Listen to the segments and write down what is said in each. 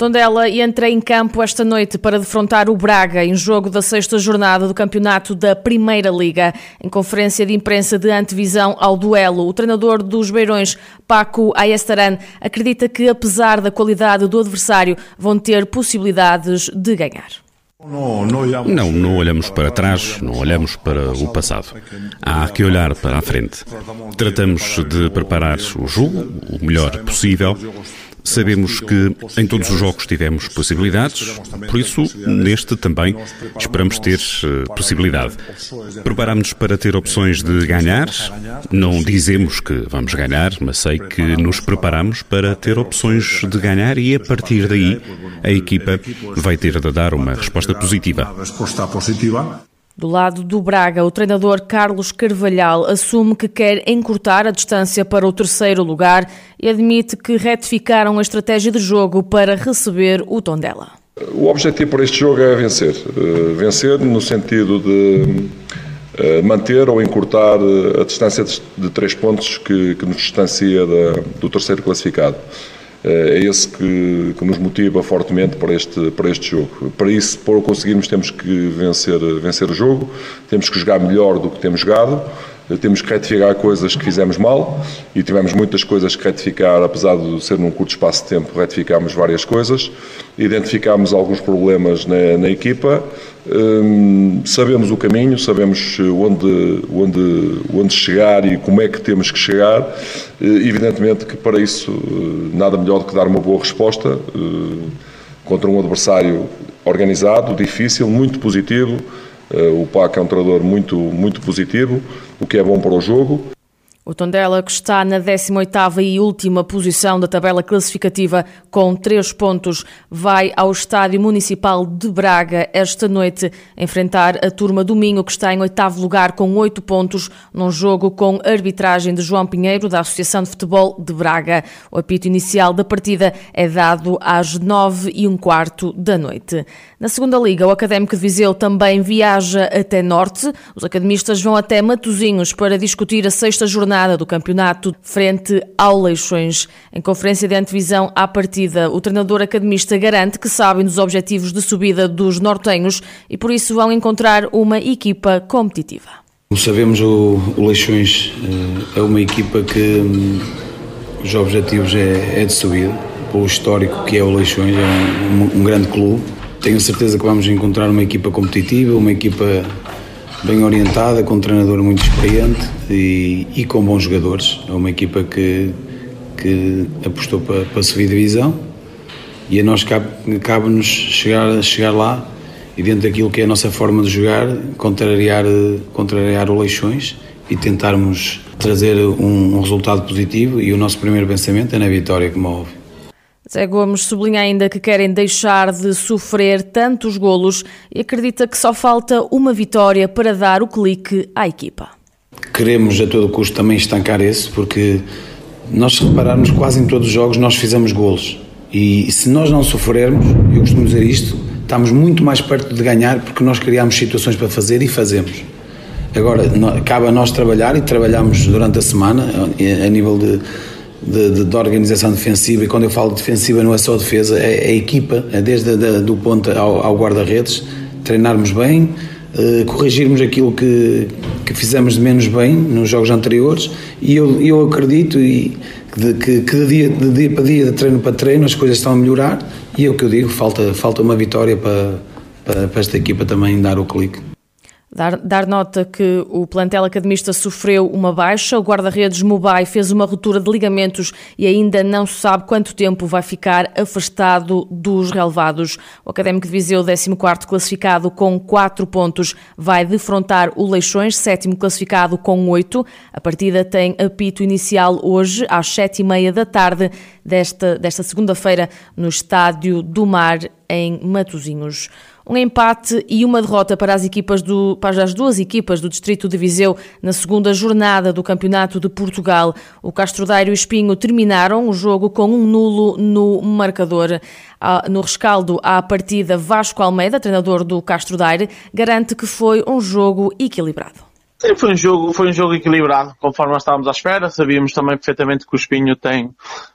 Tondela entra em campo esta noite para defrontar o Braga em jogo da sexta jornada do campeonato da Primeira Liga. Em conferência de imprensa de antevisão ao duelo, o treinador dos Beirões, Paco Ayestaran, acredita que, apesar da qualidade do adversário, vão ter possibilidades de ganhar. Não, não olhamos para trás, não olhamos para o passado. Há que olhar para a frente. Tratamos de preparar o jogo o melhor possível Sabemos que em todos os jogos tivemos possibilidades, por isso, neste também, esperamos ter eh, possibilidade. Preparamos-nos para ter opções de ganhar. Não dizemos que vamos ganhar, mas sei que nos preparamos para ter opções de ganhar e, a partir daí, a equipa vai ter de dar uma resposta positiva. Do lado do Braga, o treinador Carlos Carvalhal assume que quer encurtar a distância para o terceiro lugar e admite que retificaram a estratégia de jogo para receber o Tondela. O objetivo para este jogo é vencer. Eh, vencer no sentido de eh, manter ou encurtar a distância de três pontos que nos distancia do terceiro classificado. Eh, é esse que, que, nos motiva fortemente para este, para este jogo. Para isso, para o conseguirmos, temos que vencer, vencer o jogo, temos que jogar melhor do que temos jogado, temos que retificar coisas que fizemos mal e tivemos muitas coisas que retificar, apesar de ser num curto espaço de tempo, retificámos várias coisas, identificámos alguns problemas na, na equipa Hum, sabemos o caminho, sabemos onde, onde, onde chegar e como é que temos que chegar. Uh, evidentemente que para isso uh, nada melhor do que dar uma boa resposta contra um adversário organizado, difícil, muito positivo. o PAC é um treinador muito, muito positivo, o que é bom para o jogo. O Tondela, que está na 18ª e última posição da tabela classificativa com 3 pontos, vai ao Estádio Municipal de Braga esta noite enfrentar a turma do Minho, que está em oitavo lugar com 8 pontos, num jogo com arbitragem de João Pinheiro, da Associação de Futebol de Braga. O apito inicial da partida é dado às 9 e um quarto da noite. Na segunda liga, o Académico de Viseu também viaja até Norte. Os academistas vão até Matozinhos para discutir a sexta jornada jornada do campeonato frente ao Leixões. Em conferência de antevisão à partida, o treinador academista garante que sabem dos objetivos de subida dos nortenhos e por isso vão encontrar uma equipa competitiva. Sabemos, o, o Leixões eh, é uma equipa que hum, os objetivos é, é de subida, pelo histórico que é o Leixões, é um, um grande clube. Tenho certeza que vamos encontrar uma equipa competitiva, uma equipa bem orientada, com um treinador muito experiente e, e com bons jogadores. É uma equipa que, que apostou para, para subir divisão e a nós cabe-nos chegar, chegar lá e dentro daquilo que é a nossa forma de jogar, contrariar, contrariar o Leixões e tentarmos trazer um, um resultado positivo e o nosso primeiro pensamento é na vitória, como óbvio. Zé Gomes sublinha ainda que querem deixar de sofrer tantos golos e acredita que só falta uma vitória para dar o clique à equipa. Queremos a todo custo também estancar esse, porque nós se repararmos quase em todos os jogos nós fizemos golos. E se nós não sofrermos, eu costumo dizer isto, estamos muito mais perto de ganhar porque nós criamos situações para fazer e fazemos. Agora, cabe a nós trabalhar e trabalhamos durante a semana a nível de de, de, de, organização defensiva, e quando eu falo de defensiva não é só defesa, é, é equipa, é desde a, do ponto ao, ao guarda-redes, treinarmos bem, uh, corrigirmos aquilo que, que fizemos de menos bem nos jogos anteriores, e eu, eu acredito e, de, que, que de, dia, de dia para dia, de treino para treino, as coisas estão a melhorar, e é o que eu digo, falta, falta uma vitória para, para, para esta equipa também dar o clique. Dar, dar, nota que o plantel academista sofreu uma baixa, o guarda-redes Mubai fez uma ruptura de ligamentos e ainda não se sabe quanto tempo vai ficar afastado dos relevados. O Académico de Viseu, 14º classificado com 4 pontos, vai defrontar o Leixões, sétimo classificado com 8. A partida tem apito inicial hoje, às 7h30 da tarde desta, desta segunda-feira, no Estádio do Mar, em Matosinhos. Um empate e uma derrota para as, equipas do, para as duas equipas do Distrito de Viseu na segunda jornada do Campeonato de Portugal. O Castro e o Espinho terminaram o jogo com um nulo no marcador. No rescaldo à partida, Vasco Almeida, treinador do Castro Daire, garante que foi um jogo equilibrado. Sim, foi um jogo, foi um jogo equilibrado, conforme estávamos à espera. Sabíamos também perfeitamente que o Espinho tem,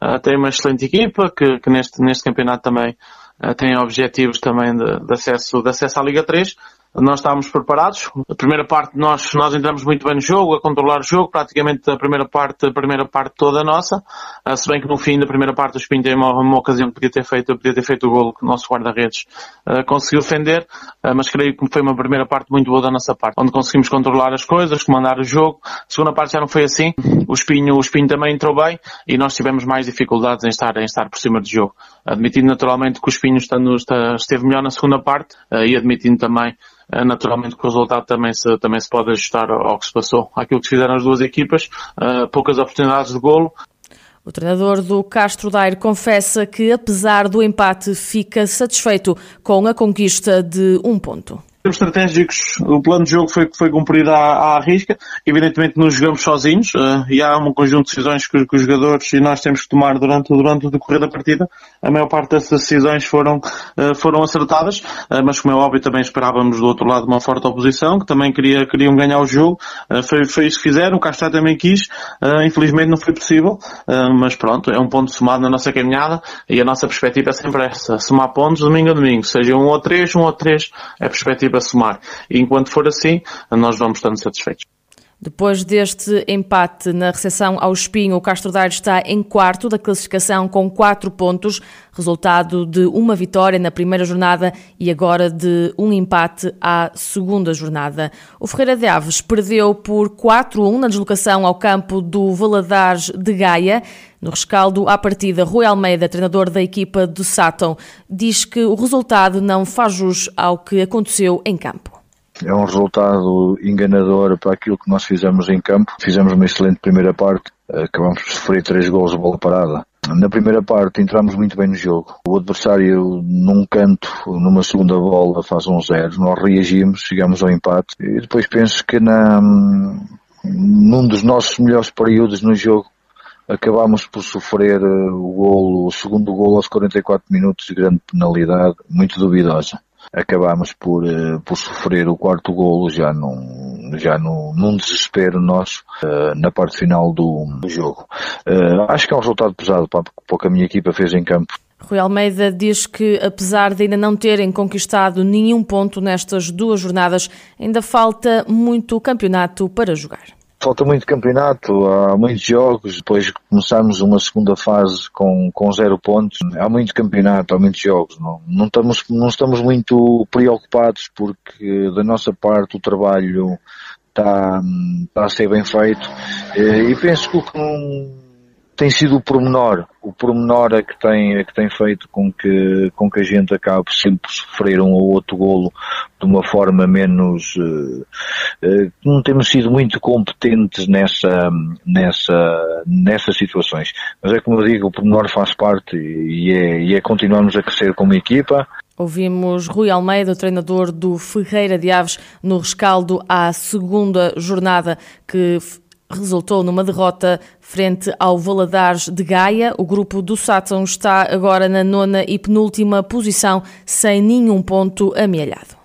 uh, tem uma excelente equipa, que, que neste, neste campeonato também uh, tem objetivos também de, de, acesso, de acesso à Liga 3 nós estávamos preparados. A primeira parte nós, nós entramos muito bem no jogo, a controlar o jogo, praticamente a primeira parte, a primeira parte toda nossa. Uh, se bem que no fim da primeira parte o Espinho tem uma, uma ocasião que podia ter feito, podia ter feito o golo que o nosso guarda-redes uh, conseguiu defender, uh, mas creio que foi uma primeira parte muito boa da nossa parte, onde conseguimos controlar as coisas, comandar o jogo. A segunda parte já não foi assim. O Espinho, o Espinho também entrou bem e nós tivemos mais dificuldades em estar, em estar por cima do jogo. Admitindo naturalmente que o Espinho estando, esteve melhor na segunda parte e admitindo também naturalmente que o resultado também se, também se pode ajustar ao que se passou. Aquilo que fizeram as duas equipas, eh, poucas oportunidades de golo. O treinador do Castro Daire confessa que, apesar do empate, fica satisfeito com a conquista de um ponto termos estratégicos, o plano de jogo foi, foi cumprido à, à risca. Evidentemente, não jogamos sozinhos uh, e há um conjunto de decisões que, que, os jogadores e nós temos que tomar durante, durante o decorrer da partida. A maior parte dessas decisões foram, uh, foram acertadas, uh, mas como é óbvio, também esperávamos do outro lado uma forte oposição, que também queria, queriam ganhar o jogo. foi, foi isso que fizeram, o Castro também quis. infelizmente não foi possível, mas pronto, é um ponto somado na nossa caminhada e a nossa perspectiva é sempre essa. Somar pontos domingo a domingo, seja um ou três, um ou três, é a para somar. E enquanto for assim, nós vamos estando satisfeitos. Depois deste empate na recepção ao Espinho, o Castro Daire está em quarto da classificação com quatro pontos, resultado de uma vitória na primeira jornada e agora de um empate à segunda jornada. O Ferreira de Aves perdeu por 4-1 na deslocação ao campo do Valadares de Gaia. No rescaldo à partida, Rui Almeida, treinador da equipa do Sátão, diz que o resultado não faz jus ao que aconteceu em campo é um resultado enganador para aquilo que nós fizemos em campo. Fizemos uma excelente primeira parte, acabamos por sofrer três gols de bola parada. Na primeira parte entramos muito bem no jogo. O adversário num canto, numa segunda bola, faz um zero. Nós reagimos, chegamos ao empate. E depois penso que na, num dos nossos melhores períodos no jogo acabámos por sofrer o golo, o segundo golo aos 44 minutos de grande penalidade, muito duvidosa acabámos por, eh, por sofrer o quarto golo já num, já num, num desespero nosso uh, na parte final do, do jogo. Uh, acho que é um resultado pesado para, para o que a minha equipa fez em campo. Rui Almeida diz que, apesar de ainda não terem conquistado nenhum ponto nestas duas jornadas, ainda falta muito campeonato para jogar. Falta muito campeonato, há muitos jogos, depois começamos uma segunda fase com, com zero pontos. Há muito campeonato, há muitos jogos. Não, não, estamos, não estamos muito preocupados porque da nossa parte o trabalho está, está a ser bem feito e penso que o que não tem sido o pormenor, o pormenor é que tem, é que tem feito com que, com que a gente acabe sempre sofrer um ou outro golo de uma forma menos, uh, uh, não temos sido muito competentes nessa, nessa, nessas situações. Mas é como eu digo, o pormenor faz parte e é, e é continuarmos a crescer como equipa. Ouvimos Rui Almeida, treinador do Ferreira de Aves, no rescaldo à segunda jornada que resultou numa derrota frente ao Valadares de Gaia. O grupo do Sátão está agora na nona e penúltima posição, sem nenhum ponto amealhado.